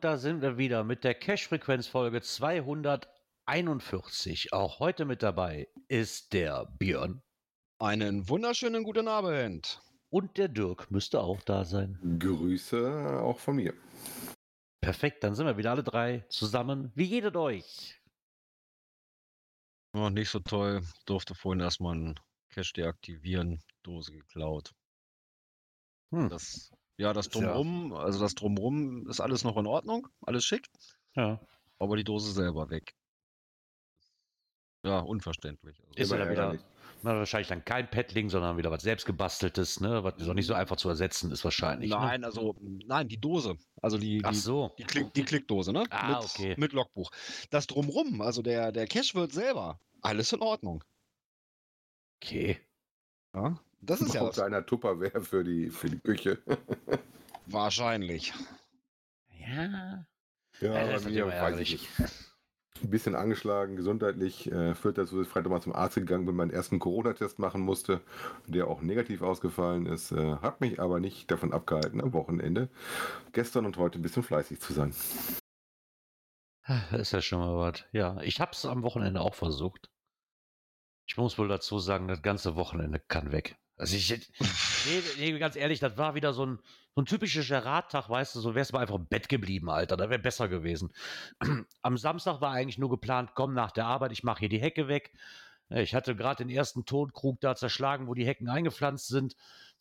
Und da sind wir wieder mit der Cash-Frequenz-Folge 241. Auch heute mit dabei ist der Björn Einen wunderschönen guten Abend. und der Dirk müsste auch da sein. Grüße auch von mir. Perfekt, dann sind wir wieder alle drei zusammen. Wie geht es euch? Oh, nicht so toll. Durfte vorhin erstmal einen Cache deaktivieren. Dose geklaut. Hm. Das, ja, das. Drumrum, also das Drumrum ist alles noch in Ordnung. Alles schick. Ja. Aber die Dose selber weg. Ja, unverständlich. Also, Ist Immer ja wieder ärgerlich. na, wahrscheinlich dann kein Paddling, sondern wieder was selbstgebasteltes, ne? Was auch nicht so einfach zu ersetzen ist wahrscheinlich. Ne? nein, also, nein, die Dose. Also die, Ach die, so. die, Klick, die Klickdose, ne? Ah, mit, okay. mit Logbuch. Das Drumrum, also der, der Cache wird selber. Alles in Ordnung. Okay. Ja, das ist ja das, einer Tupperware für die, für die Küche. wahrscheinlich. Ja. Ja, Ja, das bei ist mir natürlich weiß ich nicht. Ein bisschen angeschlagen, gesundheitlich, äh, führt dazu, dass ich Freitag mal zum Arzt gegangen bin, meinen ersten Corona-Test machen musste, der auch negativ ausgefallen ist. Äh, hat mich aber nicht davon abgehalten, am Wochenende gestern und heute ein bisschen fleißig zu sein. Das ist ja schon mal was. Ja, ich hab's am Wochenende auch versucht. Ich muss wohl dazu sagen, das ganze Wochenende kann weg. Also ich, nee, nee, ganz ehrlich, das war wieder so ein, so ein typischer Radtag, weißt du, so wär's mal einfach im Bett geblieben, Alter, da wäre besser gewesen. Am Samstag war eigentlich nur geplant, komm nach der Arbeit, ich mache hier die Hecke weg. Ich hatte gerade den ersten Tonkrug da zerschlagen, wo die Hecken eingepflanzt sind.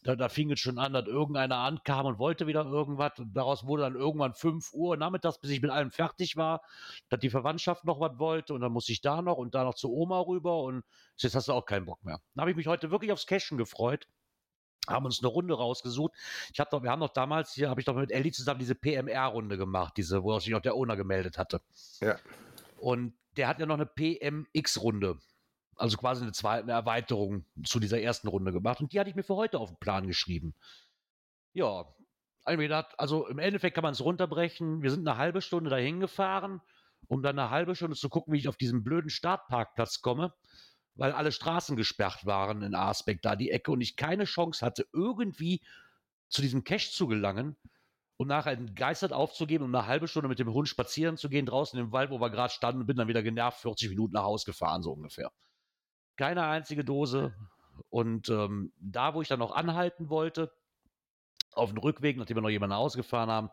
Da, da fing es schon an, dass irgendeiner ankam und wollte wieder irgendwas. Und daraus wurde dann irgendwann 5 Uhr nachmittags, bis ich mit allem fertig war, dass die Verwandtschaft noch was wollte. Und dann musste ich da noch und da noch zu Oma rüber. Und jetzt hast du auch keinen Bock mehr. Dann habe ich mich heute wirklich aufs Cashen gefreut. Haben uns eine Runde rausgesucht. Ich hab doch, wir haben doch damals hier, habe ich doch mit Ellie zusammen diese PMR-Runde gemacht, diese, wo sich noch der Owner gemeldet hatte. Ja. Und der hat ja noch eine PMX-Runde. Also quasi eine zweite eine Erweiterung zu dieser ersten Runde gemacht. Und die hatte ich mir für heute auf den Plan geschrieben. Ja, also im Endeffekt kann man es runterbrechen. Wir sind eine halbe Stunde dahin gefahren, um dann eine halbe Stunde zu gucken, wie ich auf diesen blöden Startparkplatz komme, weil alle Straßen gesperrt waren in Arsbeck, da die Ecke, und ich keine Chance hatte, irgendwie zu diesem Cache zu gelangen und nachher entgeistert aufzugeben, um eine halbe Stunde mit dem Hund spazieren zu gehen, draußen im Wald, wo wir gerade standen, und bin dann wieder genervt 40 Minuten nach Hause gefahren, so ungefähr. Keine einzige Dose. Und ähm, da, wo ich dann noch anhalten wollte, auf dem Rückweg, nachdem wir noch jemanden ausgefahren haben,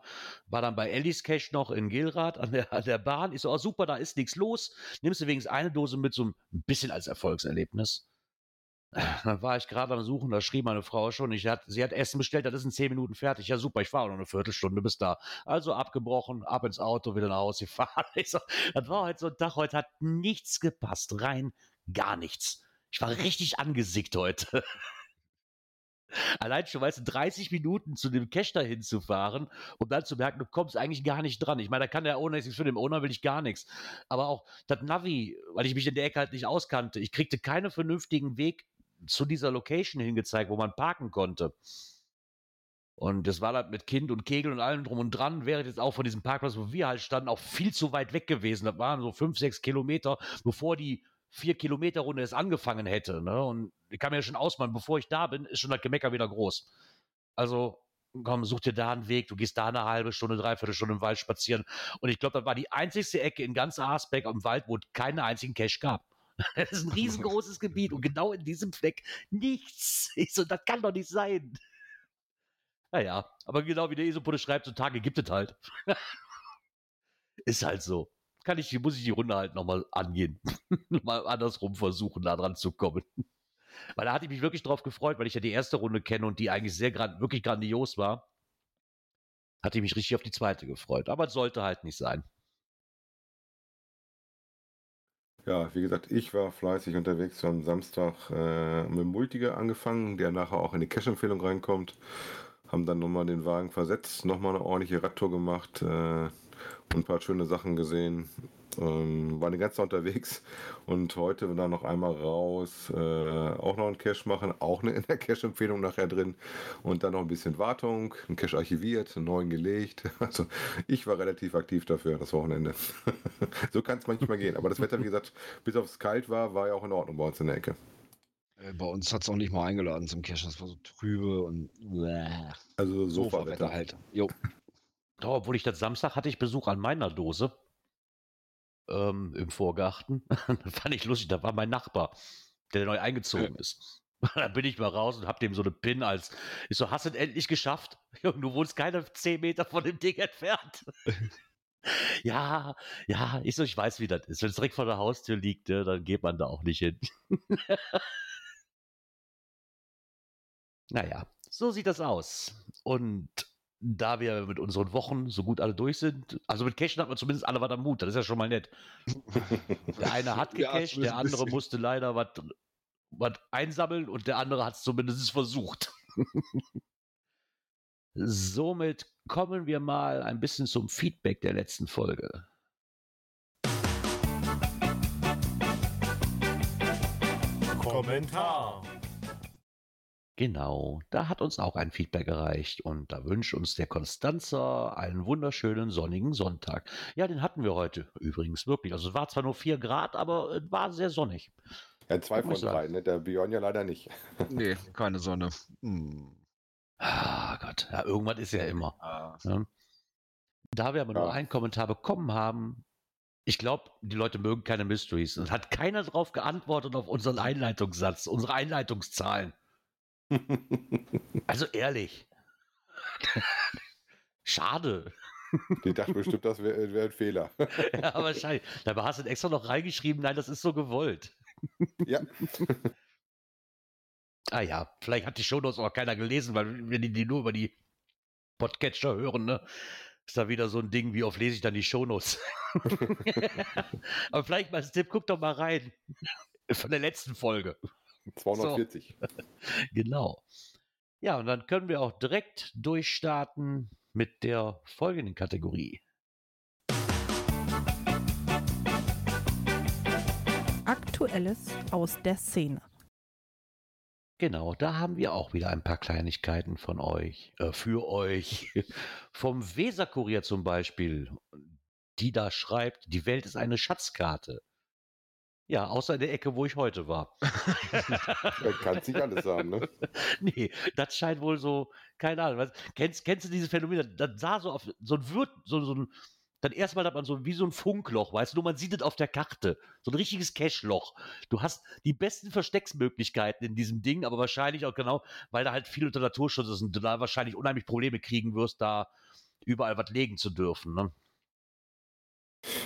war dann bei Ellis Cash noch in Gilrath an der, an der Bahn. Ich so, oh, super, da ist nichts los. Nimmst du wenigstens eine Dose mit, so ein bisschen als Erfolgserlebnis. Dann war ich gerade am Suchen, da schrieb meine Frau schon, ich hat, sie hat Essen bestellt, das ist in zehn Minuten fertig. Ja, super, ich fahre noch eine Viertelstunde bis da. Also abgebrochen, ab ins Auto, wieder nach Hause gefahren. Ich so, das war heute so ein Tag, heute hat nichts gepasst, rein gar nichts. Ich war richtig angesickt heute. Allein schon, weißt du, 30 Minuten zu dem Cache dahin zu fahren und dann zu merken, du kommst eigentlich gar nicht dran. Ich meine, da kann der Owner nichts für den Owner will ich gar nichts. Aber auch das Navi, weil ich mich in der Ecke halt nicht auskannte, ich kriegte keinen vernünftigen Weg zu dieser Location hingezeigt, wo man parken konnte. Und das war dann mit Kind und Kegel und allem drum und dran, wäre jetzt auch von diesem Parkplatz, wo wir halt standen, auch viel zu weit weg gewesen. Das waren so fünf, sechs Kilometer, bevor die vier Kilometer Runde es angefangen hätte. Ne? Und ich kann mir ja schon ausmalen, bevor ich da bin, ist schon das Gemecker wieder groß. Also, komm, such dir da einen Weg, du gehst da eine halbe Stunde, dreiviertel Stunde im Wald spazieren. Und ich glaube, das war die einzigste Ecke in ganz Arsbeck im Wald, wo es keinen einzigen Cache gab. Das ist ein riesengroßes Gebiet und genau in diesem Fleck nichts. Ich so, das kann doch nicht sein. Naja, aber genau wie der Esoputte schreibt, so Tage gibt es halt. ist halt so. Kann ich, muss ich die Runde halt nochmal angehen. mal andersrum versuchen, da dran zu kommen. Weil da hatte ich mich wirklich drauf gefreut, weil ich ja die erste Runde kenne und die eigentlich sehr grand, wirklich grandios war. Hatte ich mich richtig auf die zweite gefreut. Aber es sollte halt nicht sein. Ja, wie gesagt, ich war fleißig unterwegs am Samstag äh, mit Multiger angefangen, der nachher auch in die Cash-Empfehlung reinkommt. haben dann nochmal den Wagen versetzt, nochmal eine ordentliche Radtour gemacht äh, ein paar schöne Sachen gesehen. Ähm, war ganzen Tag unterwegs und heute dann noch einmal raus, äh, auch noch einen Cache machen, auch eine in der Cache-Empfehlung nachher drin und dann noch ein bisschen Wartung, einen Cache archiviert, einen neuen gelegt. Also ich war relativ aktiv dafür das Wochenende. so kann es manchmal gehen, aber das Wetter, wie gesagt, bis aufs kalt war, war ja auch in Ordnung bei uns in der Ecke. Äh, Bei uns hat es auch nicht mal eingeladen zum Cache. Das war so trübe und bäh. Also Sofa-Wetter Sofa-Wetter. halt. Jo. Ja, obwohl ich das Samstag hatte ich Besuch an meiner Dose ähm, im Vorgarten. fand ich lustig, da war mein Nachbar, der neu eingezogen ist. Da bin ich mal raus und hab dem so eine Pin als. Ich so, hast du es endlich geschafft? Du wohnst keine 10 Meter von dem Ding entfernt. ja, ja, ich so, ich weiß, wie das ist. Wenn es direkt vor der Haustür liegt, ne, dann geht man da auch nicht hin. naja, so sieht das aus. Und da wir mit unseren Wochen so gut alle durch sind, also mit Cashen hat man zumindest alle was am Mut, das ist ja schon mal nett. Der eine hat Ja, gecached, zumindest der andere bisschen. musste leider was einsammeln und der andere hat es zumindest versucht. Somit kommen wir mal ein bisschen zum Feedback der letzten Folge. Kommentar. Genau, da hat uns auch ein Feedback erreicht und da wünscht uns der Konstanzer einen wunderschönen sonnigen Sonntag. Ja, den hatten wir heute übrigens wirklich. Also es war zwar nur 4 Grad, aber es war sehr sonnig. Ja, zwei von drei, ne? der Björn ja leider nicht. Nee, keine Sonne. Hm. Ah Gott, ja, irgendwas ist ja immer. Ah. Ne? Da wir aber nur Ja. einen Kommentar bekommen haben, ich glaube, die Leute mögen keine Mysteries. Und hat keiner darauf geantwortet auf unseren Einleitungssatz, unsere Einleitungszahlen. Also ehrlich. Schade. Die dachten bestimmt, das wäre wär ein Fehler. Ja, wahrscheinlich. Dabei hast du extra noch reingeschrieben, nein, das ist so gewollt. ja, Ah ja, vielleicht hat die Shownotes auch keiner gelesen, weil wenn die, die nur über die Podcatcher hören, ne, ist da wieder so ein Ding, wie oft lese ich dann die Shownotes. Aber vielleicht mal als Tipp, guck doch mal rein. Von der letzten Folge. 240. Genau. Ja, und dann können wir auch direkt durchstarten mit der folgenden Kategorie. Aktuelles aus der Szene. Genau, da haben wir auch wieder ein paar Kleinigkeiten von euch, äh, für euch. Vom Weserkurier zum Beispiel, die da schreibt, die Welt ist eine Schatzkarte. Ja, außer in der Ecke, wo ich heute war. Da kann es nicht alles sein, ne? nee, das scheint wohl so, keine Ahnung. Was, kennst, kennst du dieses Phänomen? Das, das sah so auf so ein Wirt, so, so ein, dann erstmal hat man so wie so ein Funkloch, weißt du, nur man sieht es auf der Karte. So ein richtiges Cache-Loch. Du hast die besten Verstecksmöglichkeiten in diesem Ding, aber wahrscheinlich auch genau, weil da halt viel unter Naturschutz ist und du da wahrscheinlich unheimlich Probleme kriegen wirst, da überall was legen zu dürfen. Ne?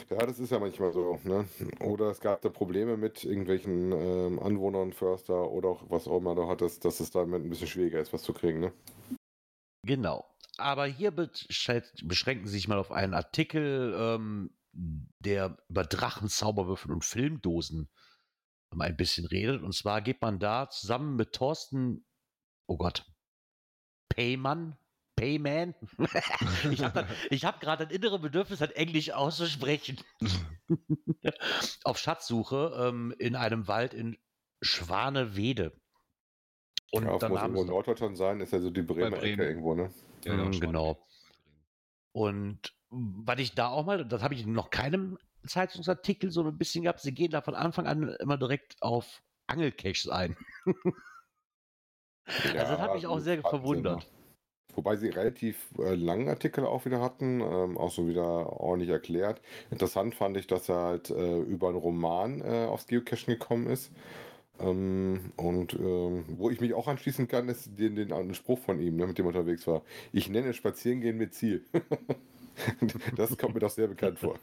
Ja, das ist ja manchmal so. Ne? Oder es gab da Probleme mit irgendwelchen ähm, Anwohnern, Förster oder auch was auch immer du hattest, dass es damit ein bisschen schwieriger ist, was zu kriegen. Ne? Genau. Aber hier besch- beschränken Sie sich mal auf einen Artikel, ähm, der über Drachen, Zauberwürfel und Filmdosen mal ein bisschen redet. Und zwar geht man da zusammen mit Thorsten, oh Gott, Payman, Payman. ich habe hab gerade ein innere Bedürfnis, das Englisch auszusprechen. auf Schatzsuche ähm, in einem Wald in Schwanewede. Und ja, auf dann muss haben irgendwo Norddeutschland sein, ist ja so die Bremer Bremen. Ecke irgendwo, ne? Ja, Mm, schon. genau. Und was ich da auch mal, das habe ich in noch keinem Zeitungsartikel so ein bisschen gehabt, sie gehen da von Anfang an immer direkt auf Angelcaches ein. also das hat mich auch sehr sie verwundert. Wobei sie relativ äh, langen Artikel auch wieder hatten, ähm, auch so wieder ordentlich erklärt. Interessant fand ich, dass er halt äh, über einen Roman äh, aufs Geocachen gekommen ist. Ähm, und ähm, wo ich mich auch anschließen kann, ist den, den, Spruch von ihm, ne, mit dem er unterwegs war. Ich nenne Spazierengehen mit Ziel. das kommt mir doch sehr bekannt vor.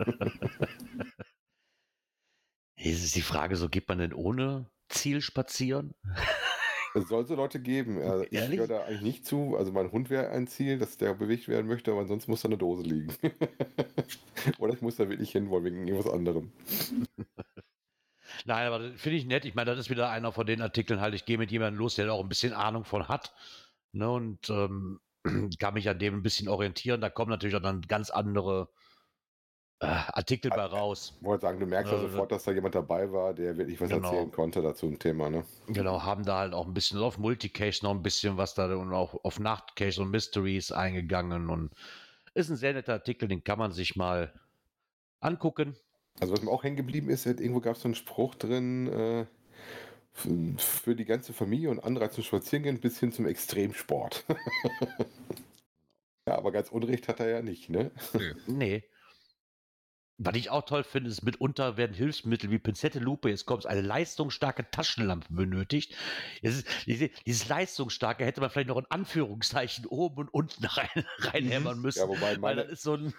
Jetzt ist die Frage, so geht man denn ohne Ziel spazieren? Es soll so Leute geben. Äh, ich Ehrlich? höre da eigentlich nicht zu. Also mein Hund wäre ein Ziel, dass der bewegt werden möchte, aber ansonsten muss da eine Dose liegen. Oder ich muss da wirklich hinwollen wegen irgendwas anderem. Nein, aber das finde ich nett. Ich meine, das ist wieder einer von den Artikeln halt, ich gehe mit jemandem los, der da auch ein bisschen Ahnung von hat. Ne, und ähm, kann mich an dem ein bisschen orientieren. Da kommen natürlich auch dann ganz andere äh, Artikel bei raus. Ich wollte sagen, du merkst ja Also- sofort, dass da jemand dabei war, der wirklich was Genau. erzählen konnte dazu ein Thema, ne? Genau, haben da halt auch ein bisschen auf Multicache noch ein bisschen was da und auch auf Nachtcache und Mysteries eingegangen und ist ein sehr netter Artikel, den kann man sich mal angucken. Also was mir auch hängen geblieben ist, irgendwo gab es so einen Spruch drin, äh, für die ganze Familie und Anreiz zum Spazierengehen bis hin zum Extremsport. ja, aber ganz Unrecht hat er ja nicht, ne? Nee. Was ich auch toll finde, ist mitunter werden Hilfsmittel wie Pinzette, Lupe, jetzt kommt eine leistungsstarke Taschenlampe benötigt. Es ist, diese, dieses leistungsstarke hätte man vielleicht noch in Anführungszeichen oben und unten rein, reinhämmern müssen. Ja, wobei meine das ist so ein,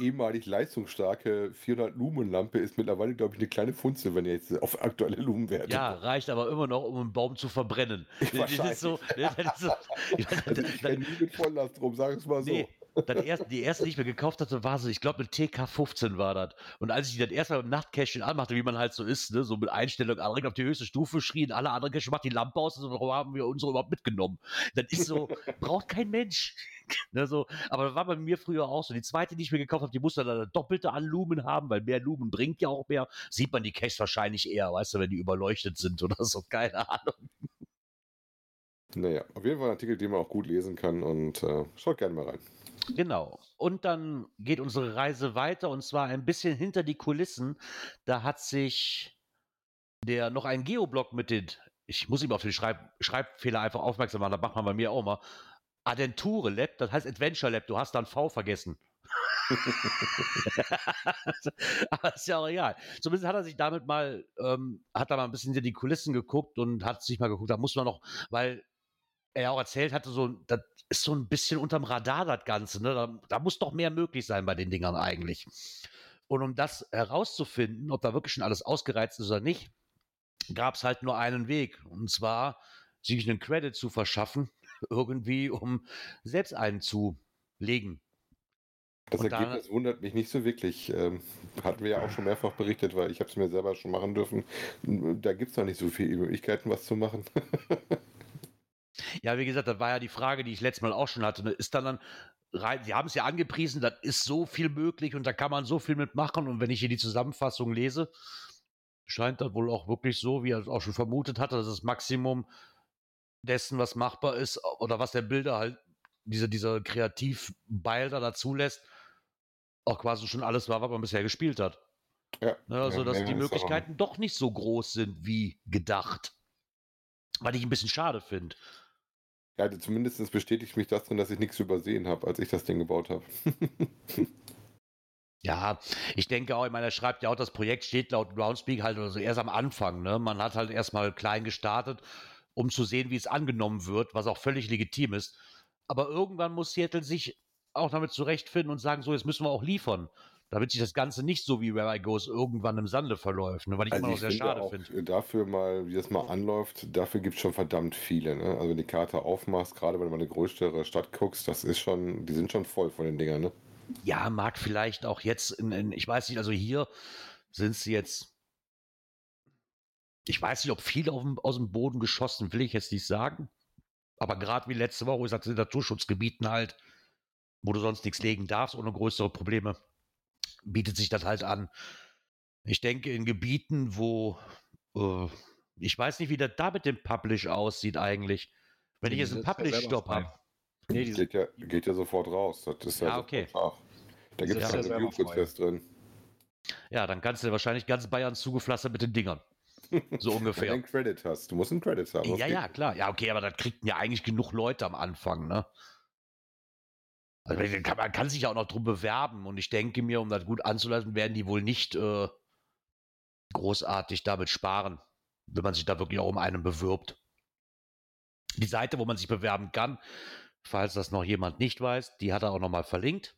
ehemalig leistungsstarke 400 Lumen Lampe ist mittlerweile, glaube ich, eine kleine Funze, wenn ihr jetzt auf aktuelle Lumen werdet. ja, reicht aber immer noch, um einen Baum zu verbrennen. Das Wahrscheinlich. ist so, das ist so, Also ich renne nie mit Volllast rum, sag es mal so. Nee, das erste, die erste, die ich mir gekauft hatte, war so, ich glaube, eine TK15 war das. Und als ich die dann erstmal im Nachtcache anmachte, wie man halt so ist, ne, so mit Einstellung direkt auf die höchste Stufe schrien, alle anderen Cache macht die Lampe aus, also warum haben wir unsere überhaupt mitgenommen? Das ist so, braucht kein Mensch. ne, so, aber das war bei mir früher auch so. Die zweite, die ich mir gekauft habe, die musste dann eine doppelte an Lumen haben, weil mehr Lumen bringt ja auch mehr. Sieht man die Caches wahrscheinlich eher, weißt du, wenn die überleuchtet sind oder so, keine Ahnung. Naja, auf jeden Fall ein Artikel, den man auch gut lesen kann und äh, schaut gerne mal rein. Genau. Und dann geht unsere Reise weiter und zwar ein bisschen hinter die Kulissen. Da hat sich der noch ein Geoblock mit den, ich muss ihm auf den Schreib, Schreibfehler einfach aufmerksam machen, das macht man bei mir auch mal. Adenture Lab, das heißt Adventure Lab, du hast da ein V vergessen. Aber ist ja auch egal. Zumindest hat er sich damit mal, ähm, hat er mal ein bisschen hinter die Kulissen geguckt und hat sich mal geguckt, da muss man noch, weil er auch erzählt hatte, so, das ist so ein bisschen unterm Radar, das Ganze. Ne? Da, da muss doch mehr möglich sein bei den Dingern eigentlich. Und um das herauszufinden, ob da wirklich schon alles ausgereizt ist oder nicht, gab es halt nur einen Weg. Und zwar, sich einen Credit zu verschaffen, irgendwie, um selbst einen zu legen. Das Und da- Ergebnis wundert mich nicht so wirklich. Ähm, hatten wir ja auch schon mehrfach berichtet, weil ich habe es mir selber schon machen dürfen. Da gibt es noch nicht so viele Möglichkeiten, was zu machen. Ja, wie gesagt, das war ja die Frage, die ich letztes Mal auch schon hatte. Ne? Ist dann dann rein, Sie haben es ja angepriesen, das ist so viel möglich und da kann man so viel mitmachen. Und wenn ich hier die Zusammenfassung lese, scheint das wohl auch wirklich so, wie er es auch schon vermutet hatte, dass das Maximum dessen, was machbar ist, oder was der Bilder halt, diese, dieser Kreativbeil da dazu lässt, auch quasi schon alles war, was man bisher gespielt hat. ja, Ne, also, ja, dass die Möglichkeiten doch nicht so groß sind wie gedacht. Was ich ein bisschen schade finde. Also zumindest bestätigt mich das drin, dass ich nichts übersehen habe, als ich das Ding gebaut habe. Ja, ich denke auch, ich meine, er schreibt ja auch, das Projekt steht laut Groundspeak halt also erst am Anfang. Ne? Man hat halt erstmal klein gestartet, um zu sehen, wie es angenommen wird, was auch völlig legitim ist. Aber irgendwann muss Seattle sich auch damit zurechtfinden und sagen, so, jetzt müssen wir auch liefern. Damit sich das Ganze nicht so wie Where I Goes irgendwann im Sande verläuft. Ne? Was ich immer noch sehr schade finde. äh, dafür mal, wie das mal anläuft, dafür gibt es schon verdammt viele. Ne? Also wenn du die Karte aufmachst, gerade wenn du mal eine größere Stadt guckst, das ist schon, die sind schon voll von den Dingern, ne? Ja, mag vielleicht auch jetzt, in, in, ich weiß nicht, also hier sind sie jetzt, ich weiß nicht, ob viele auf dem, aus dem Boden geschossen, will ich jetzt nicht sagen. Aber gerade wie letzte Woche, wo ich sagte, in Naturschutzgebieten halt, wo du sonst nichts legen darfst, ohne größere Probleme, bietet sich das halt an. Ich denke, in Gebieten, wo, äh, ich weiß nicht, wie das da mit dem Publish aussieht eigentlich. Wenn ich Die jetzt einen selber Publish-Stop habe. Nee, die Geht ja, geht ja sofort raus. Das ist ja, Ja, okay. Da gibt es Ja, keinen Review-Prozess drin. Ja, dann kannst du wahrscheinlich ganz Bayern zugepflastert mit den Dingern. So Wenn du ungefähr. einen Credit hast. Du musst einen Credit haben. Ja, ja, klar. Ja, okay, aber das kriegten ja eigentlich genug Leute am Anfang, ne? Also man kann, man kann sich ja auch noch drum bewerben und ich denke mir, um das gut anzulassen, werden die wohl nicht äh, großartig damit sparen, wenn man sich da wirklich auch um einen bewirbt. Die Seite, wo man sich bewerben kann, falls das noch jemand nicht weiß, die hat er auch nochmal verlinkt.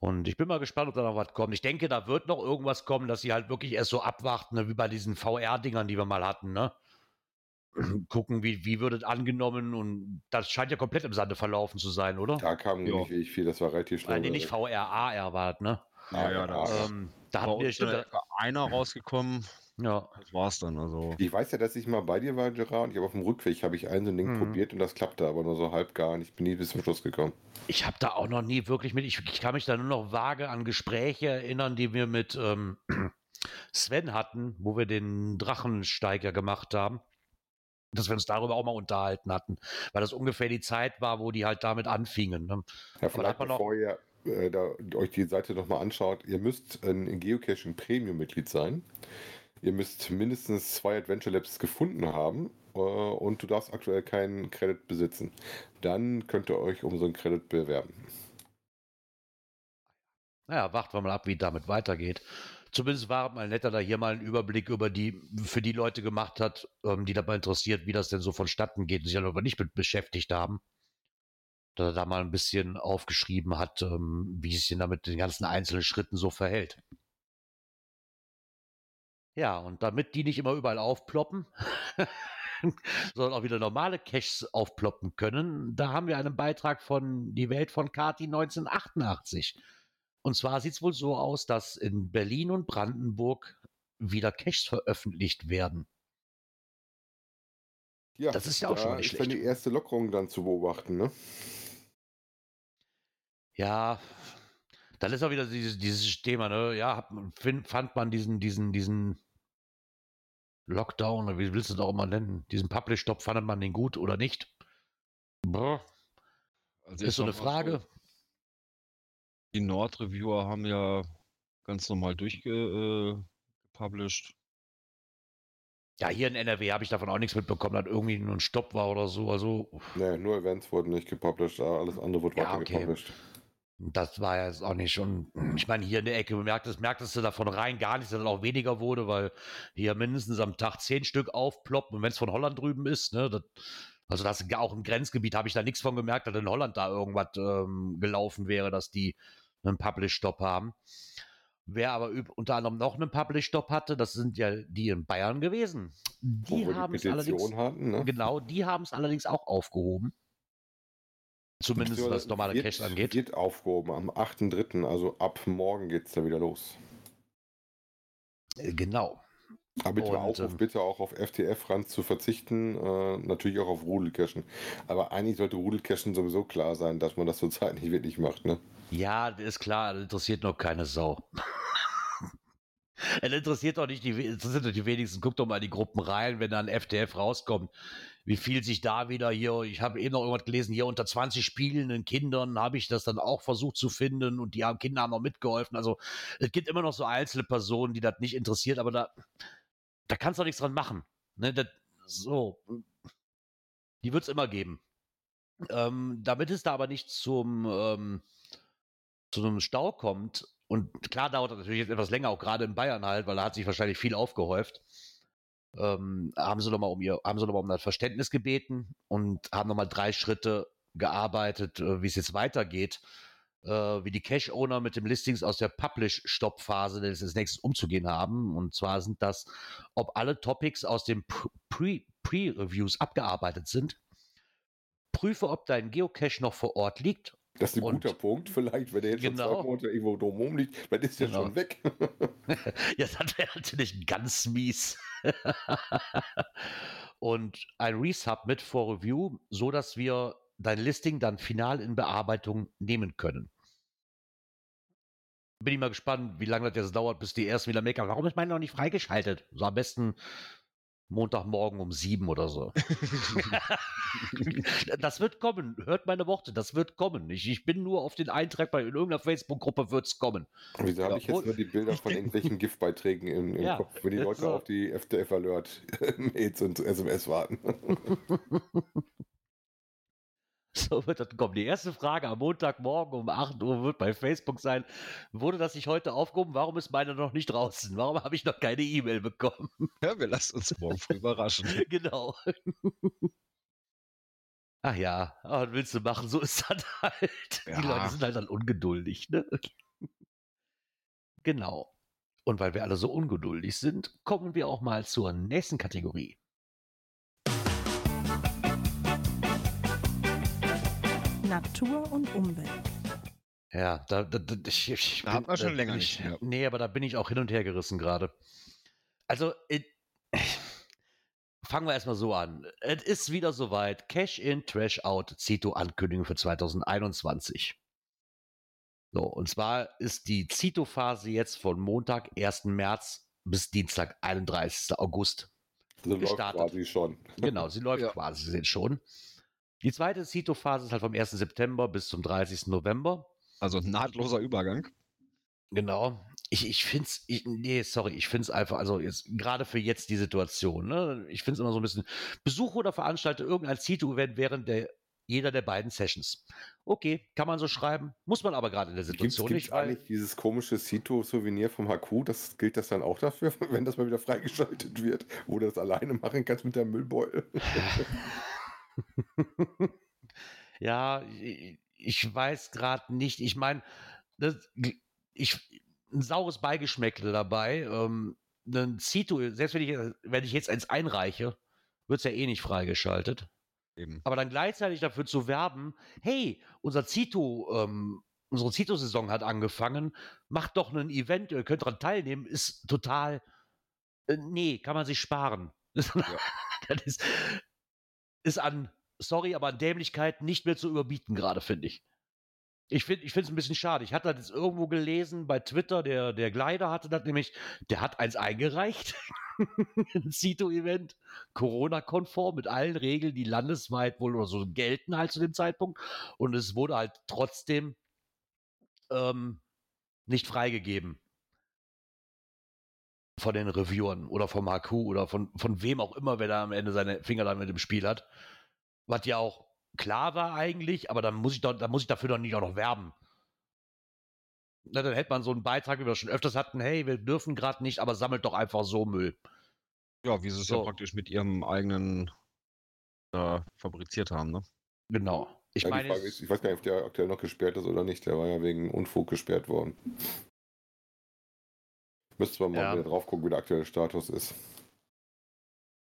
Und ich bin mal gespannt, ob da noch was kommt. Ich denke, da wird noch irgendwas kommen, dass sie halt wirklich erst so abwarten, ne, wie bei diesen VR-Dingern, die wir mal hatten, ne? Gucken, wie, wie wird es angenommen und das scheint ja komplett im Sande verlaufen zu sein, oder? Da kam Ja. nicht wirklich viel, das war relativ schnell. Nein, nee, nicht weg. VR, AR war das, ne? Ja, ja, Ah, das- Ähm, da hatten wir einer rausgekommen, Ja. Das war's dann. Also, Ich weiß ja, dass ich mal bei dir war, Gerard, und ich habe auf dem Rückweg habe ich ein so ein Ding Mhm. probiert und das klappte aber nur so halb gar. Und ich bin nie bis zum Schluss gekommen. Ich habe da auch noch nie wirklich mit, ich, ich kann mich da nur noch vage an Gespräche erinnern, die wir mit ähm, Sven hatten, wo wir den Drachensteiger gemacht haben. Dass wir uns darüber auch mal unterhalten hatten, weil das ungefähr die Zeit war, wo die halt damit anfingen. Ne? Ja, vielleicht noch- bevor ihr äh, da, euch die Seite nochmal anschaut, ihr müsst ein Geocaching Premium-Mitglied sein. Ihr müsst mindestens zwei Adventure Labs gefunden haben äh, und du darfst aktuell keinen Credit besitzen. Dann könnt ihr euch um so einen Credit bewerben. Naja, warten wir mal ab, wie damit weitergeht. Zumindest war mal netter, da hier mal einen Überblick über die, für die Leute gemacht hat, ähm, die dabei interessiert, wie das denn so vonstatten geht und sich aber nicht mit beschäftigt haben. Dass er da mal ein bisschen aufgeschrieben hat, ähm, wie es sich da mit den ganzen einzelnen Schritten so verhält. Ja, und damit die nicht immer überall aufploppen, sondern auch wieder normale Caches aufploppen können, da haben wir einen Beitrag von Die Welt von Kati 1988. Und zwar sieht es wohl so aus, dass in Berlin und Brandenburg wieder Caches veröffentlicht werden. Ja, Das ist ja auch da schon nicht ist dann schlecht. die erste Lockerung dann zu beobachten, ne? Ja, dann ist auch wieder dieses, dieses Thema, ne? Ja, hat, find, fand man diesen, diesen, diesen Lockdown, oder wie willst du das auch immer nennen? Diesen Publish-Stop, fandet man den gut oder nicht? Brr, also ist so eine mal Frage. Die Nord-Reviewer haben ja ganz normal durchgepublished. Ja, hier in NRW habe ich davon auch nichts mitbekommen, dass irgendwie nur ein Stopp war oder so. Also, Nee, nur Events wurden nicht gepublished, alles andere wurde Ja, weiter okay. gepublished. Das war ja jetzt auch nicht schon. Ich meine, hier in der Ecke merktest, merktest du davon rein gar nichts, dass es auch weniger wurde, weil hier mindestens am Tag zehn Stück aufploppen. Und wenn es von Holland drüben ist, ne, das, also das ist auch im Grenzgebiet, habe ich da nichts von gemerkt, dass in Holland da irgendwas ähm, gelaufen wäre, dass die einen Publish-Stop haben. Wer aber unter anderem noch einen Publish-Stop hatte, das sind ja die in Bayern gewesen. Die haben es allerdings. Hatten, ne? Genau, die haben es allerdings auch aufgehoben. Zumindest was normale wird, Caches angeht. Wird aufgehoben am 8.3., also ab morgen geht es da wieder los. Äh, Genau. Aber bitte Und, Aufruf, ähm, bitte auch auf FTF-Rand zu verzichten, äh, natürlich auch auf Rudelcachen. Aber eigentlich sollte Rudelcachen sowieso klar sein, dass man das zurzeit nicht wirklich macht, ne? Ja, ist klar, interessiert noch keine Sau. Es interessiert doch nicht die, interessiert doch die wenigsten. Guckt doch mal in die Gruppen rein, wenn dann FTF rauskommt, wie viel sich da wieder hier, ich habe eben noch irgendwas gelesen, hier unter 20 spielenden Kindern habe ich das dann auch versucht zu finden und die haben, Kinder haben noch mitgeholfen. Also es gibt immer noch so einzelne Personen, die das nicht interessiert, aber da, da kannst du doch nichts dran machen. Ne, das, so, die wird es immer geben. Ähm, damit es da aber nicht zum, ähm, zu einem Stau kommt, und klar dauert das natürlich jetzt etwas länger, auch gerade in Bayern halt, weil da hat sich wahrscheinlich viel aufgehäuft, ähm, haben sie nochmal um ihr, haben sie noch mal um das Verständnis gebeten und haben nochmal drei Schritte gearbeitet, äh, wie es jetzt weitergeht, wie die Cache-Owner mit dem Listings aus der Publish-Stop-Phase des nächsten umzugehen haben. Und zwar sind das, ob alle Topics aus den Pre- Pre-Reviews abgearbeitet sind. Prüfe, ob dein Geocache noch vor Ort liegt Das ist ein Und- guter Punkt, vielleicht, wenn der jetzt schon Genau. zwei Monate irgendwo drumherum liegt, dann ist der Genau. schon weg. Ja, das wäre natürlich ganz mies. und ein Resubmit vor Review, so dass wir dein Listing dann final in Bearbeitung nehmen können. Bin ich mal gespannt, wie lange das jetzt dauert, bis die ersten wieder meckern. Warum ist meine noch nicht freigeschaltet? So am besten Montagmorgen um sieben oder so. das wird kommen. Hört meine Worte, das wird kommen. Ich, ich bin nur auf den Eintrag bei in irgendeiner Facebook-Gruppe wird es kommen. Wieso habe Ja, ich jetzt nur die Bilder von irgendwelchen Giftbeiträgen im, im Ja, Kopf, wenn die Leute so. auf die FTF-Alert-Mails und SMS warten? So wird das kommen. Die erste Frage am Montagmorgen um 8 Uhr wird bei Facebook sein. Wurde das nicht heute aufgehoben? Warum ist meine noch nicht draußen? Warum habe ich noch keine E-Mail bekommen? Ja, wir lassen uns morgen früh überraschen. genau. Ach ja, aber was willst du machen? So ist das halt. Die Ja. Leute sind halt dann ungeduldig, ne? Genau. Und weil wir alle so ungeduldig sind, kommen wir auch mal zur nächsten Kategorie. Natur und Umwelt. Ja, da, da, da, ich, ich Da hat man schon bin länger ich, nicht mehr. Nee, aber da bin ich auch hin und her gerissen gerade. Also, it, fangen wir erstmal so an. Es ist wieder soweit. Cash in, Trash out, Zito-Ankündigung für 2021. So, und zwar ist die Zito-Phase jetzt von Montag, 1. März bis Dienstag, 31. August. Läuft gestartet. quasi schon. Genau, sie läuft Ja. quasi schon. Die zweite Zito-Phase ist halt vom 1. September bis zum 30. November. Also nahtloser Übergang. Genau. Ich, ich finde es, ich, nee, sorry, ich finde es einfach, also jetzt gerade für jetzt die Situation, ne, ich finde es immer so ein bisschen, Besuche oder veranstalte irgendein Zito-Event während der jeder der beiden Sessions. Okay, kann man so schreiben, muss man aber gerade in der Situation es nicht, weil eigentlich dieses komische Cito-Souvenir vom HQ? Das gilt das dann auch dafür, wenn das mal wieder freigeschaltet wird, wo du das alleine machen kannst mit der Müllbeutel? ja, ich, weiß gerade nicht. Ich meine, ich, ein saures Beigeschmäckle dabei. Ähm, ein Zito, selbst wenn ich, wenn ich jetzt eins einreiche, wird es ja eh nicht freigeschaltet. Eben. Aber dann gleichzeitig dafür zu werben, hey, unser Zito, ähm, unsere Zito-Saison hat angefangen, macht doch ein Event, ihr könnt daran teilnehmen, ist total, äh, nee, kann man sich sparen. das ist, ist an, sorry, aber an Dämlichkeit nicht mehr zu überbieten gerade, finde ich. Ich finde es ein bisschen schade. Ich hatte das irgendwo gelesen bei Twitter, der, der Gleider hatte das nämlich, der hat eins eingereicht. ein Zito-Event, Corona-konform mit allen Regeln, die landesweit wohl oder so gelten halt zu dem Zeitpunkt. Und es wurde halt trotzdem ähm, nicht freigegeben von den Reviewern oder vom HQ oder von, von wem auch immer, wer da am Ende seine Finger dann mit dem Spiel hat. Was ja auch klar war eigentlich, aber dann muss ich, doch, dann muss ich dafür doch nicht auch noch werben. Na, dann hätte man so einen Beitrag, wie wir schon öfters hatten, hey, wir dürfen gerade nicht, aber sammelt doch einfach so Müll. Ja, wie sie es So. ja praktisch mit ihrem eigenen äh, fabriziert haben, ne? Genau. Ich Ja, meine, ist, ich weiß gar nicht, ob der aktuell noch gesperrt ist oder nicht. Der war ja wegen Unfug gesperrt worden. Müsste man mal Ja. wieder drauf gucken, wie der aktuelle Status ist.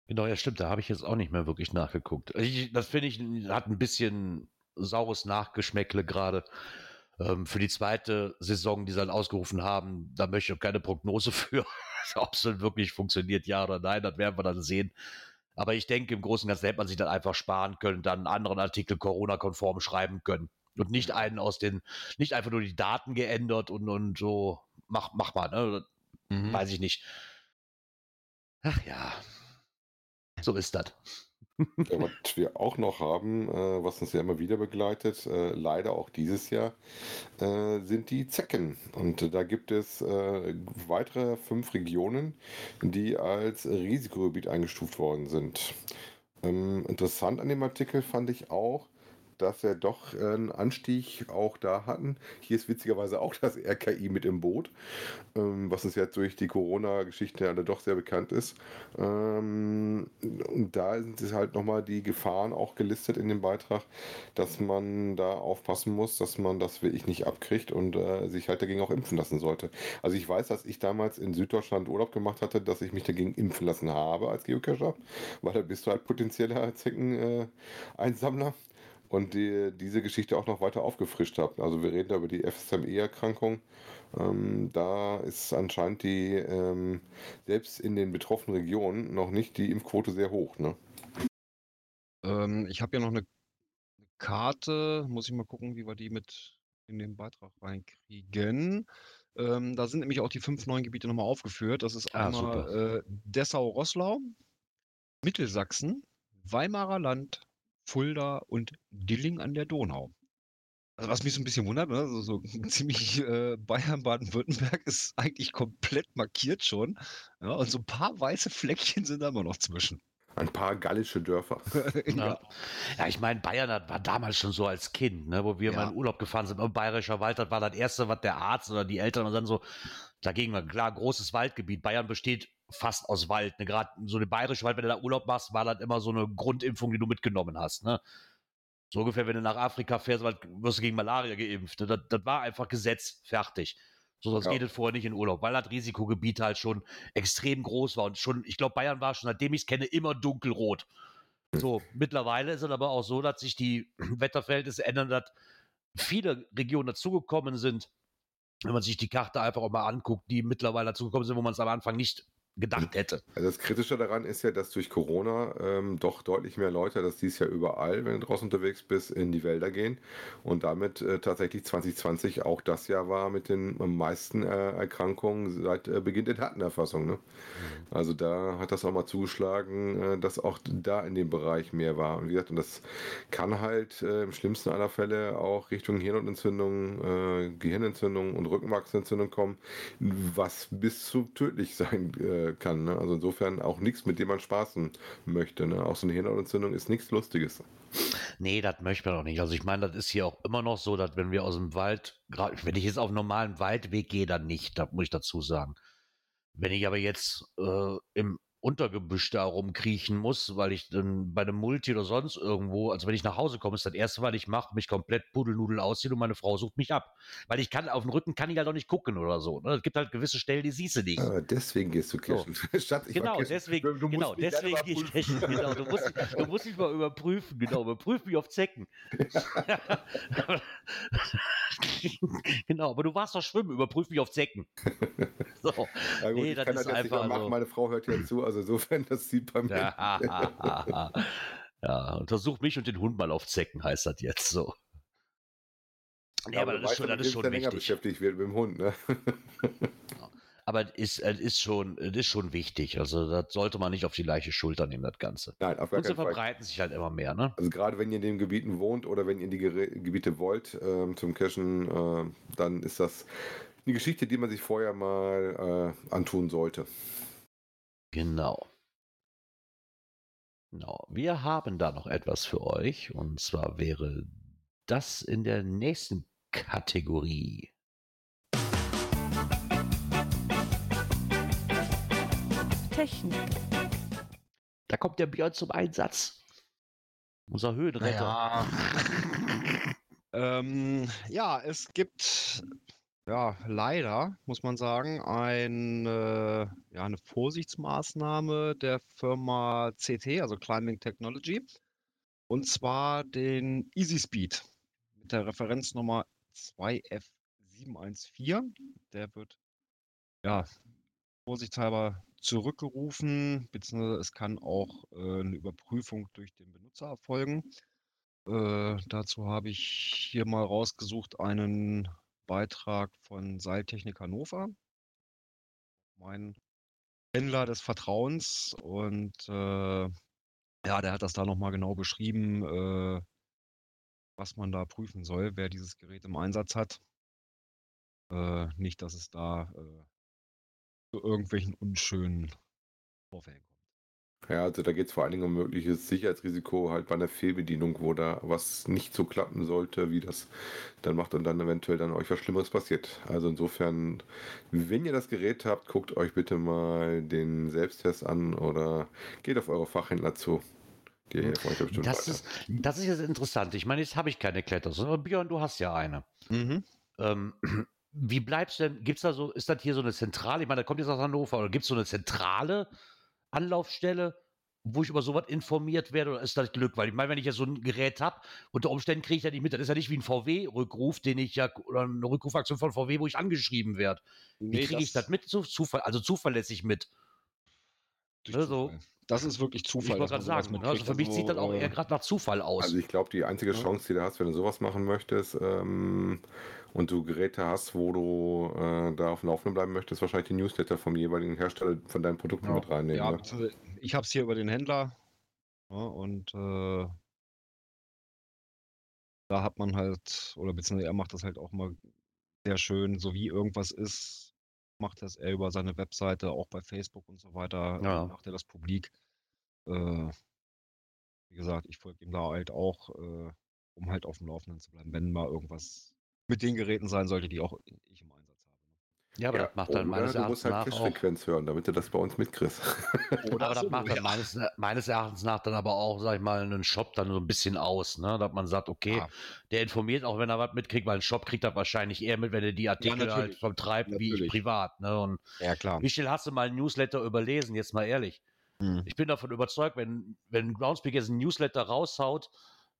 Genau, ja, stimmt. Da habe ich jetzt auch nicht mehr wirklich nachgeguckt. Ich, das finde ich, hat ein bisschen saures Nachgeschmäckle gerade. Ähm, für die zweite Saison, die sie dann ausgerufen haben, da möchte ich auch keine Prognose für, ob es dann wirklich funktioniert, ja oder nein. Das werden wir dann sehen. Aber ich denke, im Großen und Ganzen hätte man sich dann einfach sparen können, dann einen anderen Artikel Corona-konform schreiben können. Und nicht einen aus den, nicht einfach nur die Daten geändert und, und so, mach, mach mal, ne? Mhm. Weiß ich nicht. Ach ja. So ist das. Ja, was wir auch noch haben, äh, was uns ja immer wieder begleitet, äh, leider auch dieses Jahr, äh, sind die Zecken. Und äh, da gibt es äh, weitere fünf Regionen, die als Risikogebiet eingestuft worden sind. Ähm, interessant an dem Artikel fand ich auch, dass wir doch äh, einen Anstieg auch da hatten. Hier ist witzigerweise auch das RKI mit im Boot, ähm, was uns jetzt durch die Corona-Geschichte alle doch sehr bekannt ist. Ähm, und da sind es halt nochmal die Gefahren auch gelistet in dem Beitrag, dass man da aufpassen muss, dass man das wirklich nicht abkriegt und äh, sich halt dagegen auch impfen lassen sollte. Also ich weiß, dass ich damals in Süddeutschland Urlaub gemacht hatte, dass ich mich dagegen impfen lassen habe als Geocacher, weil da bist du halt potenzieller Zecken-Einsammler und die, diese Geschichte auch noch weiter aufgefrischt habe. Also wir reden da über die FSME-Erkrankung. Ähm, da ist anscheinend die, ähm, selbst in den betroffenen Regionen, noch nicht die Impfquote sehr hoch. Ne? Ähm, ich habe ja noch eine Karte, muss ich mal gucken, wie wir die mit in den Beitrag reinkriegen. Ähm, da sind nämlich auch die fünf neuen Gebiete nochmal aufgeführt. Das ist Ah, einmal äh, Dessau-Rosslau, Mittelsachsen, Weimarer Land, Fulda und Dilling an der Donau. Also was mich so ein bisschen wundert, ne? so, so ziemlich äh, Bayern, Baden-Württemberg ist eigentlich komplett markiert schon. Ja, und so ein paar weiße Fleckchen sind da immer noch zwischen. Ein paar gallische Dörfer. Ja, ja ich meine, Bayern war damals schon so als Kind, ne, wo wir Ja. mal in Urlaub gefahren sind. Und Bayerischer Wald, das war das Erste, was der Arzt oder die Eltern und dann so, dagegen war klar, großes Waldgebiet. Bayern besteht fast aus Wald. Ne? Gerade so eine Bayerische Wald, wenn du da Urlaub machst, war das immer so eine Grundimpfung, die du mitgenommen hast. Ne? So ungefähr, wenn du nach Afrika fährst, wirst du gegen Malaria geimpft. Ne? Das, das war einfach Gesetz, fertig. So, sonst Ja. geht es vorher nicht in Urlaub, weil das Risikogebiet halt schon extrem groß war. Und schon, ich glaube, Bayern war schon, seitdem ich es kenne, immer dunkelrot. So, mittlerweile ist es aber auch so, dass sich die Wetterverhältnisse ändern, dass viele Regionen dazugekommen sind. Wenn man sich die Karte einfach auch mal anguckt, die mittlerweile dazugekommen sind, wo man es am Anfang nicht gedacht hätte. Also das Kritische daran ist ja, dass durch Corona ähm, doch deutlich mehr Leute, dass dies ja überall, wenn du draußen unterwegs bist, in die Wälder gehen und damit äh, tatsächlich 2020 auch das Jahr war mit den meisten äh, Erkrankungen seit äh, Beginn der Datenerfassung. Ne? Also da hat das auch mal zugeschlagen, äh, dass auch da in dem Bereich mehr war. Und wie gesagt, und das kann halt äh, im schlimmsten aller Fälle auch Richtung Hirnentzündung, äh, Gehirnentzündung und Rückenmarksentzündung kommen, was bis zu tödlich sein äh, kann. Ne? Also insofern auch nichts, mit dem man spaßen möchte. Ne? Auch so eine Hirnentzündung ist nichts Lustiges. Nee, das möchte man auch nicht. Also ich meine, das ist hier auch immer noch so, dass wenn wir aus dem Wald, wenn ich jetzt auf normalen Waldweg gehe, dann nicht, da muss ich dazu sagen. Wenn ich aber jetzt äh, im Untergebüsch da rumkriechen muss, weil ich dann bei einem Multi oder sonst irgendwo, also wenn ich nach Hause komme, ist das erste, was ich mache, mich komplett Pudelnudel ausziehen und meine Frau sucht mich ab. Weil ich kann, auf den Rücken kann ich halt auch nicht gucken oder so. Ne? Es gibt halt gewisse Stellen, die siehst du nicht. Aber deswegen gehst du cashen. Ich war Genau, cashen. deswegen, Du- genau, deswegen gehe ich cashen. Genau, du musst, du musst mich mal überprüfen, genau, überprüf mich auf Zecken. genau, aber du warst doch schwimmen, überprüf mich auf Zecken. So. Ja, gut, Nee, ich das kann ist das nicht einfach machen. so. Meine Frau hört ja zu, also insofern, das sieht bei mir. Ja, ja, untersuch mich und den Hund mal auf Zecken, heißt das jetzt so. Nee, aber, du das ist schon, ja, das ist schon ja länger wichtig. beschäftigt wird mit dem Hund, ne? Aber es ist, es ist, schon, es ist schon wichtig. Also, das sollte man nicht auf die leichte Schulter nehmen, das Ganze. Nein, auf gar Und sie keinen Fall. verbreiten sich halt immer mehr, ne? Also gerade wenn ihr in den Gebieten wohnt oder wenn ihr in die Gebiete wollt ähm, zum Cashen, äh, dann ist das eine Geschichte, die man sich vorher mal äh, antun sollte. Genau. Genau. Wir haben da noch etwas für euch. Und zwar wäre das in der nächsten Kategorie. Technik. Da kommt der Björn zum Einsatz. Unser Höhenretter. Ja. ähm, ja, es gibt ja leider, muss man sagen, eine, ja, eine Vorsichtsmaßnahme der Firma CT, also Climbing Technology, und zwar den Easy Speed mit der Referenznummer 2F714. Der wird ja vorsichtshalber zurückgerufen, beziehungsweise es kann auch äh, eine Überprüfung durch den Benutzer erfolgen. Äh, dazu habe ich hier mal rausgesucht einen Beitrag von Seiltechnik Hannover, mein Händler des Vertrauens. Und äh, ja, der hat das da nochmal genau beschrieben, äh, was man da prüfen soll, wer dieses Gerät im Einsatz hat. Äh, nicht, dass es da äh, zu irgendwelchen unschönen Vorfällen kommt. Ja, also da geht es vor allen Dingen um mögliches Sicherheitsrisiko halt bei einer Fehlbedienung, wo da was nicht so klappen sollte, wie das dann macht und dann eventuell dann euch was Schlimmeres passiert. Also insofern, wenn ihr das Gerät habt, guckt euch bitte mal den Selbsttest an oder geht auf eure Fachhändler zu. Die helfen euch bestimmt Das weiter. ist, das ist jetzt interessant. Ich meine, jetzt habe ich keine Klettersohle, aber Björn, du hast ja eine. Mhm. Ähm, wie bleibst du denn? Gibt es da so, ist das hier so eine Zentrale? Ich meine, da kommt jetzt aus Hannover, oder gibt es so eine zentrale Anlaufstelle, wo ich über sowas informiert werde, oder ist das Glück? Weil ich meine, wenn ich jetzt so ein Gerät habe, unter Umständen kriege ich ja nicht mit. Das ist ja nicht wie ein VW-Rückruf, den ich ja, oder eine Rückrufaktion von VW, wo ich angeschrieben werde. Wie Nee, kriege ich das mit? Zu, Zufall, also zuverlässig mit. ne, so. Das ist wirklich Zufall. ich wollte gerade sagen, ne? also für mich mitkriegt. sieht das auch Also, eher gerade nach Zufall aus. Also ich glaube, die einzige. Chance, die du hast, wenn du sowas machen möchtest ähm, und du Geräte hast, wo du äh, da auf dem Laufenden bleiben möchtest, wahrscheinlich die Newsletter vom jeweiligen Hersteller von deinen Produkten Ja. mit reinnehmen. Ja, ne? ich habe es hier über den Händler. Ja, und äh, da hat man halt, oder beziehungsweise er macht das halt auch mal sehr schön, so wie irgendwas ist, macht das er über seine Webseite, auch bei Facebook und so weiter, äh, Ja. macht er das publik. Äh, wie gesagt, ich folge ihm da halt auch, äh, um halt auf dem Laufenden zu bleiben, wenn mal irgendwas mit den Geräten sein sollte, die auch ich habe. Ja, aber Ja, das macht dann oder meines du Erachtens musst halt nach auch. Cache-Frequenz hören, damit du das bei uns mitkriegst. Oder aber das macht dann ja. meines, meines Erachtens nach dann aber auch, sag ich mal, einen Shop dann so ein bisschen aus, ne? Dass man sagt, okay, Ja. der informiert auch, wenn er was mitkriegt, weil ein Shop kriegt das wahrscheinlich eher mit, wenn er die Artikel halt natürlich. vertreibt, wie ich Natürlich. privat, ne? Und Ja, klar. wie schnell hast du mal ein Newsletter überlesen, jetzt mal ehrlich? Mhm. Ich bin davon überzeugt, wenn, wenn Groundspeak jetzt ein Newsletter raushaut,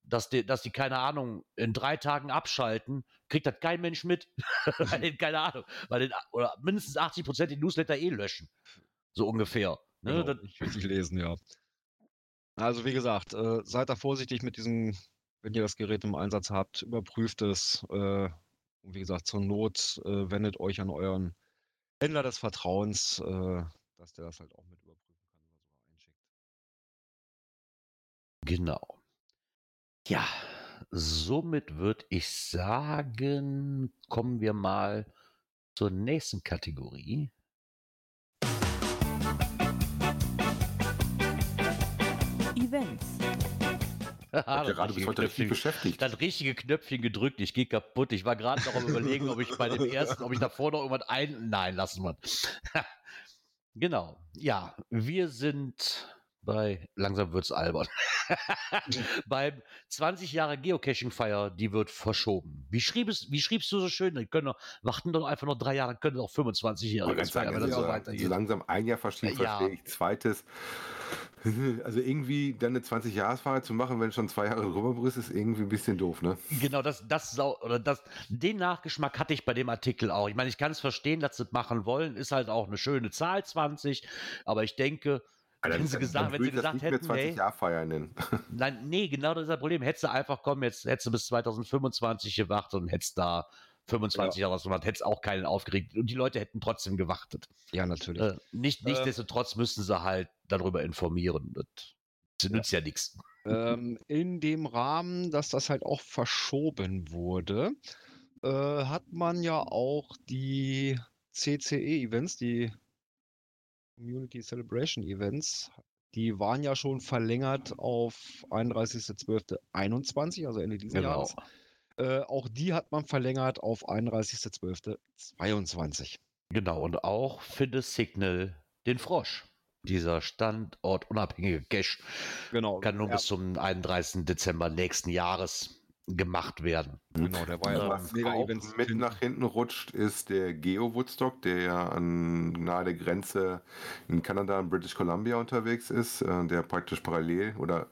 dass die, dass die, keine Ahnung, in drei Tagen abschalten, kriegt das kein Mensch mit. weil den, keine Ahnung, weil den, oder mindestens 80 Prozent die Newsletter eh löschen. so ungefähr. Ne? Genau, Das, nicht richtig lesen, ja. Also wie gesagt, äh, seid da vorsichtig mit diesem, wenn ihr das Gerät im Einsatz habt, überprüft es. Äh, und wie gesagt, zur Not äh, wendet euch an euren Händler des Vertrauens, äh, dass der das halt auch mit überprüfen kann oder sogar einschickt. Genau. Ja, somit würde ich sagen, kommen wir mal zur nächsten Kategorie. Events. das, Gerade bis richtige heute richtig Knöpfchen, beschäftigt. das richtige Knöpfchen gedrückt, ich gehe kaputt. Ich war gerade noch am überlegen, ob ich bei dem ersten, ob ich davor noch irgendwas ein... Nein, lassen wir. genau. Ja, wir sind bei, langsam wird's albern, beim 20 Jahre Geocaching-Feier, die wird verschoben. Wie, schrieb es, wie schriebst du so schön? Dann können wir, warten doch einfach noch drei Jahre, dann können wir auch 25 Jahre feiern, sagen, wenn das so weitergeht. langsam ein Jahr verschieben, Ja. verstehe ich. Zweites, also irgendwie dann eine 20-Jahres-Feier zu machen, wenn schon zwei Jahre drüber bist, ist irgendwie ein bisschen doof, ne? Genau, das, das, oder das, den Nachgeschmack hatte ich bei dem Artikel auch. Ich meine, ich kann es verstehen, dass sie es machen wollen, ist halt auch eine schöne Zahl, 20, aber ich denke, wenn sie gesagt, wenn sie gesagt hätten, nicht mehr 20 hey, Jahre feiern nennen. nein, nee, genau das ist das Problem. Hättest du einfach kommen, jetzt hättest du bis 2025 gewartet und hättest da 25 Jahre was gemacht, hättest auch keinen aufgeregt und die Leute hätten trotzdem gewartet. Ja, natürlich. Äh, nicht, Äh, nichtsdestotrotz müssten sie halt darüber informieren. Das nützt ja nichts. Ähm, in dem Rahmen, dass das halt auch verschoben wurde, äh, hat man ja auch die CCE-Events, die Community Celebration Events, die waren ja schon verlängert auf 31.12.21, also Ende dieses Genau. Jahres. Äh, auch die hat man verlängert auf 31.12.22. Genau, und auch das Signal den Frosch. Dieser standortunabhängige Cache Genau. kann nur ja, bis zum 31. Dezember nächsten Jahres gemacht werden. genau, der war ja Was mega auch Events. mit nach hinten rutscht, ist der Geo Woodstock, der ja an nahe der Grenze in Kanada und British Columbia unterwegs ist, äh, der praktisch parallel oder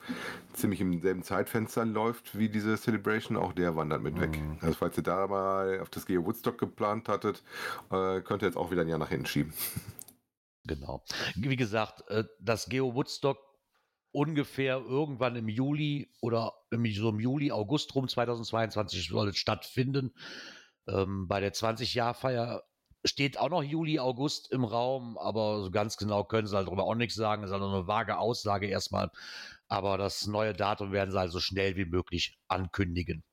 ziemlich im selben Zeitfenster läuft wie diese Celebration, auch der wandert mit weg. Mhm. Also falls ihr da mal auf das Geo Woodstock geplant hattet, äh, könnt ihr jetzt auch wieder ein Jahr nach hinten schieben. Genau. Wie gesagt, äh, das Geo Woodstock ungefähr irgendwann im Juli oder im, so im Juli, August rum 2022 soll es stattfinden. Ähm, bei der 20-Jahr-Feier steht auch noch Juli, August im Raum, aber so ganz genau können sie halt darüber auch nichts sagen. Das ist halt nur eine vage Aussage erstmal. Aber das neue Datum werden sie halt so schnell wie möglich ankündigen.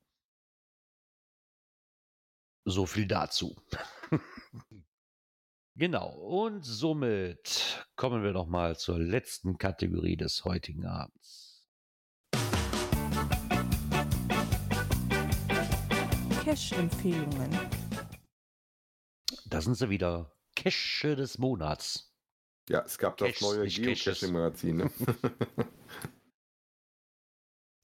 So viel dazu. Genau, und somit kommen wir noch mal zur letzten Kategorie des heutigen Abends. Cache-Empfehlungen. Da sind sie wieder. Cache des Monats. Ja, es gab das Caches, neue. Geocaching-Magazin. Ne?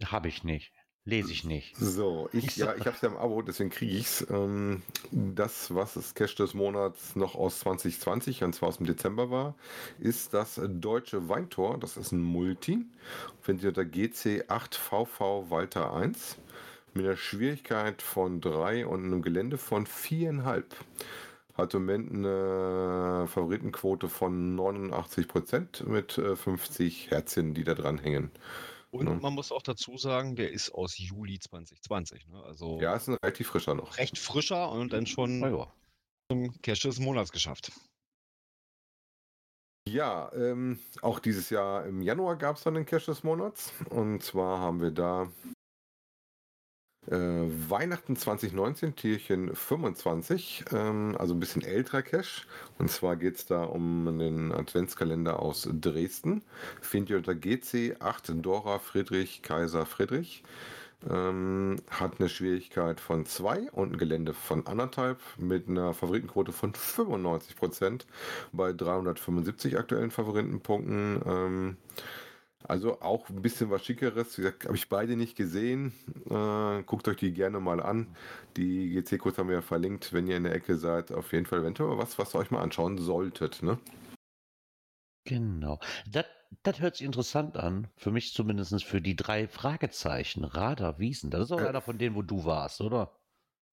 Habe ich nicht. Lese ich nicht. So, ich, ja, ich habe es ja im Abo, deswegen kriege ich es. Ähm, das, was das Cash des Monats noch aus 2020, und zwar aus dem Dezember war, ist das Deutsche Weintor. Das ist ein Multi. Findet ihr unter GC8VV Walter 1 mit einer Schwierigkeit von 3 und einem Gelände von 4,5. Hat im Moment eine Favoritenquote von 89% mit äh, 50 Herzchen, die da dran hängen. Und Ja. man muss auch dazu sagen, der ist aus Juli 2020. Ne? Also Ja, ist ein relativ frischer noch. recht frischer und dann schon Na ja. zum Cash des Monats geschafft. Ja, ähm, auch dieses Jahr im Januar gab es dann den Cash des Monats. Und zwar haben wir da äh, Weihnachten 2019, Tierchen 25, ähm, also ein bisschen älterer Cash. Und zwar geht es da um den Adventskalender aus Dresden. Findet ihr unter GC8 Dora Friedrich Kaiser Friedrich. Ähm, hat eine Schwierigkeit von 2 und ein Gelände von anderthalb mit einer Favoritenquote von 95% bei 375 aktuellen Favoritenpunkten. Ähm, also auch ein bisschen was Schickeres. Wie gesagt, habe ich beide nicht gesehen. Äh, guckt euch die gerne mal an. Die GC-Codes haben wir ja verlinkt, wenn ihr in der Ecke seid. Auf jeden Fall eventuell was, was ihr euch mal anschauen solltet. Ne? Genau. Das, hört sich interessant an. Für mich zumindest für die drei Fragezeichen. Radar, Wiesen. Das ist auch Äh. einer von denen, wo du warst, oder?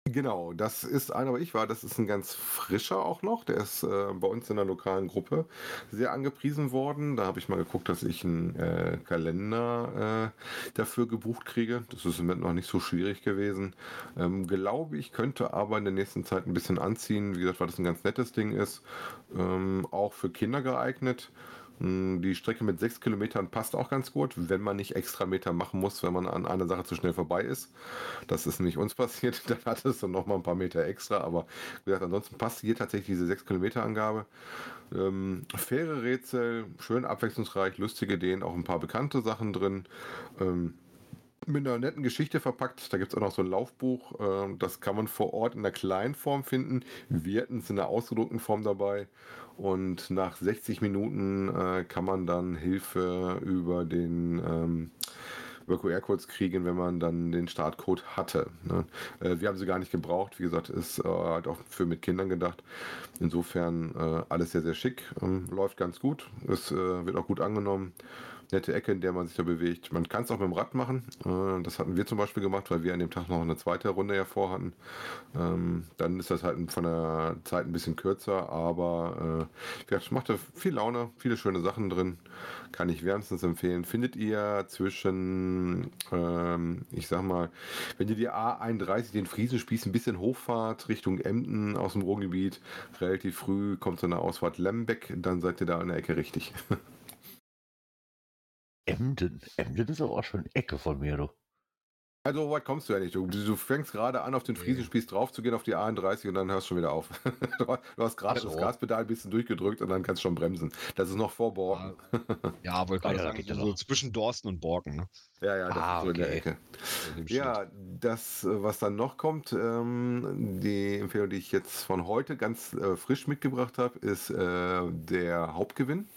Genau, das ist einer, aber ich war, das ist ein ganz frischer auch noch. Der ist äh, bei uns in der lokalen Gruppe sehr angepriesen worden. Da habe ich mal geguckt, dass ich einen äh, Kalender äh, dafür gebucht kriege. Das ist im Moment noch nicht so schwierig gewesen. Ähm, glaube ich, könnte aber in der nächsten Zeit ein bisschen anziehen. Wie gesagt, weil das ein ganz nettes Ding ist. Ähm, auch für Kinder geeignet. Mm, Die Strecke mit sechs Kilometern passt auch ganz gut, wenn man nicht extra Meter machen muss, wenn man an einer Sache zu schnell vorbei ist. Das ist nicht uns passiert, dann hat es dann noch mal ein paar Meter extra, aber wie gesagt, ansonsten passt hier tatsächlich diese sechs Kilometer Angabe. Ähm, faire Rätsel, schön abwechslungsreich, lustige Ideen, auch ein paar bekannte Sachen drin. Ähm, mit einer netten Geschichte verpackt. Da gibt es auch noch so ein Laufbuch. ähm, Das kann man vor Ort in der kleinen Form finden. Wir hatten es in der ausgedruckten Form dabei. Und nach 60 Minuten äh, kann man dann Hilfe über den ähm, über QR-Codes kriegen, wenn man dann den Startcode hatte. Ne? Äh, wir haben sie gar nicht gebraucht. Wie gesagt, ist äh, halt auch für mit Kindern gedacht. Insofern äh, alles sehr, sehr schick. Ähm, läuft ganz gut. Es äh, wird auch gut angenommen nette Ecke, in der man sich da bewegt. Man kann es auch mit dem Rad machen. Äh, das hatten wir zum Beispiel gemacht, weil wir an dem Tag noch eine zweite Runde ja vorhatten. Ähm, dann ist das halt von der Zeit ein bisschen kürzer, aber äh, ja, es macht da viel Laune, viele schöne Sachen drin. Kann ich wärmstens empfehlen. Findet ihr zwischen, ähm, ich sag mal, wenn ihr die A31, den Friesenspieß, ein bisschen hochfahrt, Richtung Emden aus dem Ruhrgebiet, relativ früh kommt so eine Ausfahrt Lembeck, dann seid ihr da in der Ecke richtig. Emden. Emden ist aber auch schon eine Ecke von mir, du. Also, so weit kommst du ja nicht. Du, du fängst gerade an, auf den Friesenspieß drauf zu gehen, auf die A31 und dann hörst du schon wieder auf. du hast gerade so. das Gaspedal ein bisschen durchgedrückt und dann kannst du schon bremsen. Das ist noch vor Borken. Ja, wollte Ah, gerade ja, sagen, ja so noch. zwischen Dorsten und Borken. Ne? Ja, ja, das Ah, ist so in der okay. Ecke. Ja, das, äh, was dann noch kommt, ähm, die Empfehlung, die ich jetzt von heute ganz äh, frisch mitgebracht habe, ist äh, der Hauptgewinn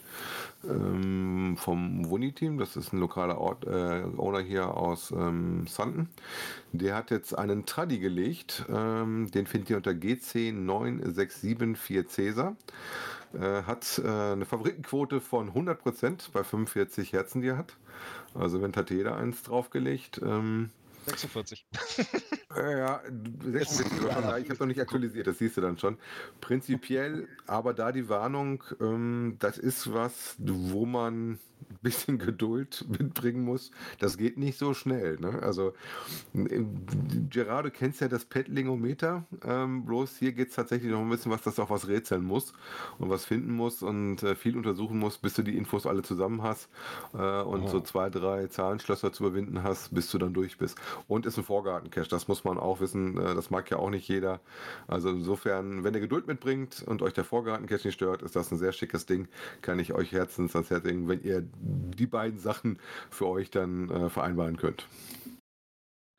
ähm, vom Wuni-Team. Das ist ein lokaler Ort, äh, Owner hier aus ähm, Sanden. Der hat jetzt einen Traddy gelegt. Ähm, den findet ihr unter GC 9674 Cäsar. Äh, hat äh, eine Favoritenquote von 100% bei 45 Herzen, die er hat. Also wenn hat jeder eins draufgelegt. Ähm, 46. äh, ja, 46 oder schon, ja, ich habe noch nicht aktualisiert, das siehst du dann schon. Prinzipiell, aber da die Warnung, ähm, das ist was, wo man ein bisschen Geduld mitbringen muss. Das geht nicht so schnell. Ne? Also, äh, Gerard, du kennst ja das Petlingometer, ähm, bloß hier geht es tatsächlich noch ein bisschen was, dass du auch was rätseln musst und was finden musst und äh, viel untersuchen musst, bis du die Infos alle zusammen hast äh, und Oh. so zwei, drei Zahlenschlösser zu überwinden hast, bis du dann durch bist. Und ist ein Vorgarten-Cache, das muss man auch wissen, äh, das mag ja auch nicht jeder. Also insofern, wenn ihr Geduld mitbringt und euch der Vorgarten-Cache nicht stört, ist das ein sehr schickes Ding, kann ich euch herzens ans Herz legen, wenn ihr die beiden Sachen für euch dann äh, vereinbaren könnt.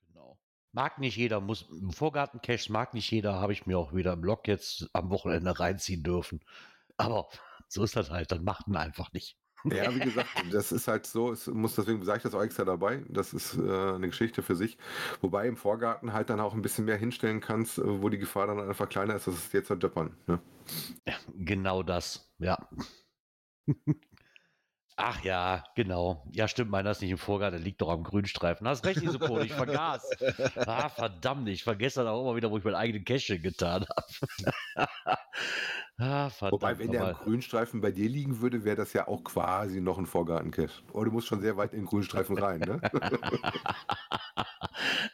Genau. Mag nicht jeder, muss Vorgarten-Cache mag nicht jeder, habe ich mir auch wieder im Blog jetzt am Wochenende reinziehen dürfen. Aber so ist das halt, dann macht man einfach nicht. Ja, wie gesagt, das ist halt so, es muss, deswegen sage ich das auch extra dabei. Das ist äh, eine Geschichte für sich. Wobei im Vorgarten halt dann auch ein bisschen mehr hinstellen kannst, äh, wo die Gefahr dann einfach kleiner ist, das ist jetzt halt Japan. Ne? Genau das, ja. Ach ja, genau. Ja, stimmt, meiner ist nicht im Vorgarten, der liegt doch am Grünstreifen. Hast recht, Isopol, ich vergaß. Ah, verdammt, ich vergesse dann auch immer wieder, wo ich meinen eigenen Cache getan habe. ah, verdammt. Wobei, wenn der am. Grünstreifen bei dir liegen würde, wäre das ja auch quasi noch ein Vorgarten-Cache. Oh, du musst schon sehr weit in den Grünstreifen rein, ne?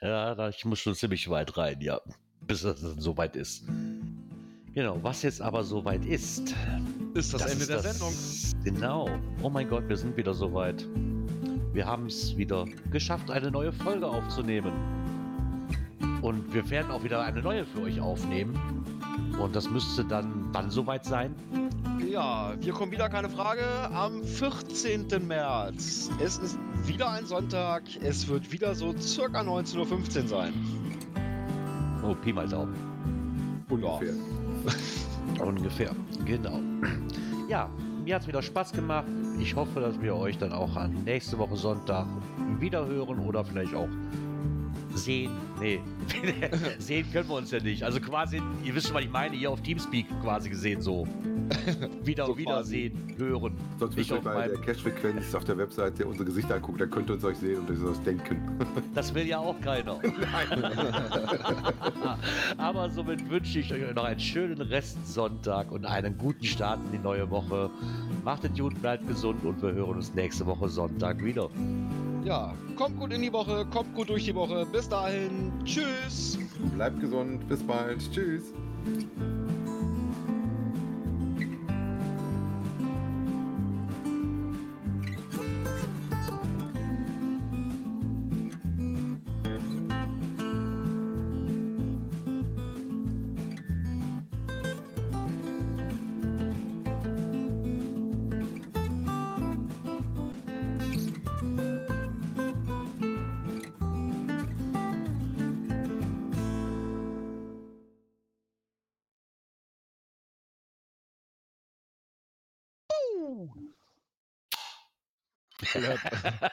ja, ich muss schon ziemlich weit rein, ja. Bis das dann soweit ist. Genau, was jetzt aber soweit ist. Ist das, Ende ist der das- Sendung. Genau. Oh mein Gott, wir sind wieder soweit. Wir haben es wieder geschafft, eine neue Folge aufzunehmen. Und wir werden auch wieder eine neue für euch aufnehmen. Und das müsste dann wann soweit sein? Ja, wir kommen wieder, keine Frage, am 14. März. Es ist wieder ein Sonntag. Es wird wieder so circa 19.15 Uhr sein. Oh, Pi mal Daumen. Ungefähr. Ungefähr, genau. Ja, mir hat es wieder Spaß gemacht. Ich hoffe, dass wir euch dann auch nächste Woche Sonntag wieder hören oder vielleicht auch Sehen, nee. Sehen können wir uns ja nicht. Also quasi, ihr wisst schon, was ich meine, hier auf Teamspeak quasi gesehen so. Wieder, So wiedersehen, hören. Sonst müsst ihr auf bei der meinem, Cache-Frequenz auf der Webseite unsere Gesichter angucken, dann könnt ihr uns euch sehen und euch das denken. das will ja auch keiner. Aber somit wünsche ich euch noch einen schönen Restsonntag und einen guten Start in die neue Woche. Macht es gut, bleibt gesund und wir hören uns nächste Woche Sonntag wieder. Ja, kommt gut in die Woche, kommt gut durch die Woche. Bis dahin. Tschüss. Bleibt gesund, bis bald. Tschüss. that.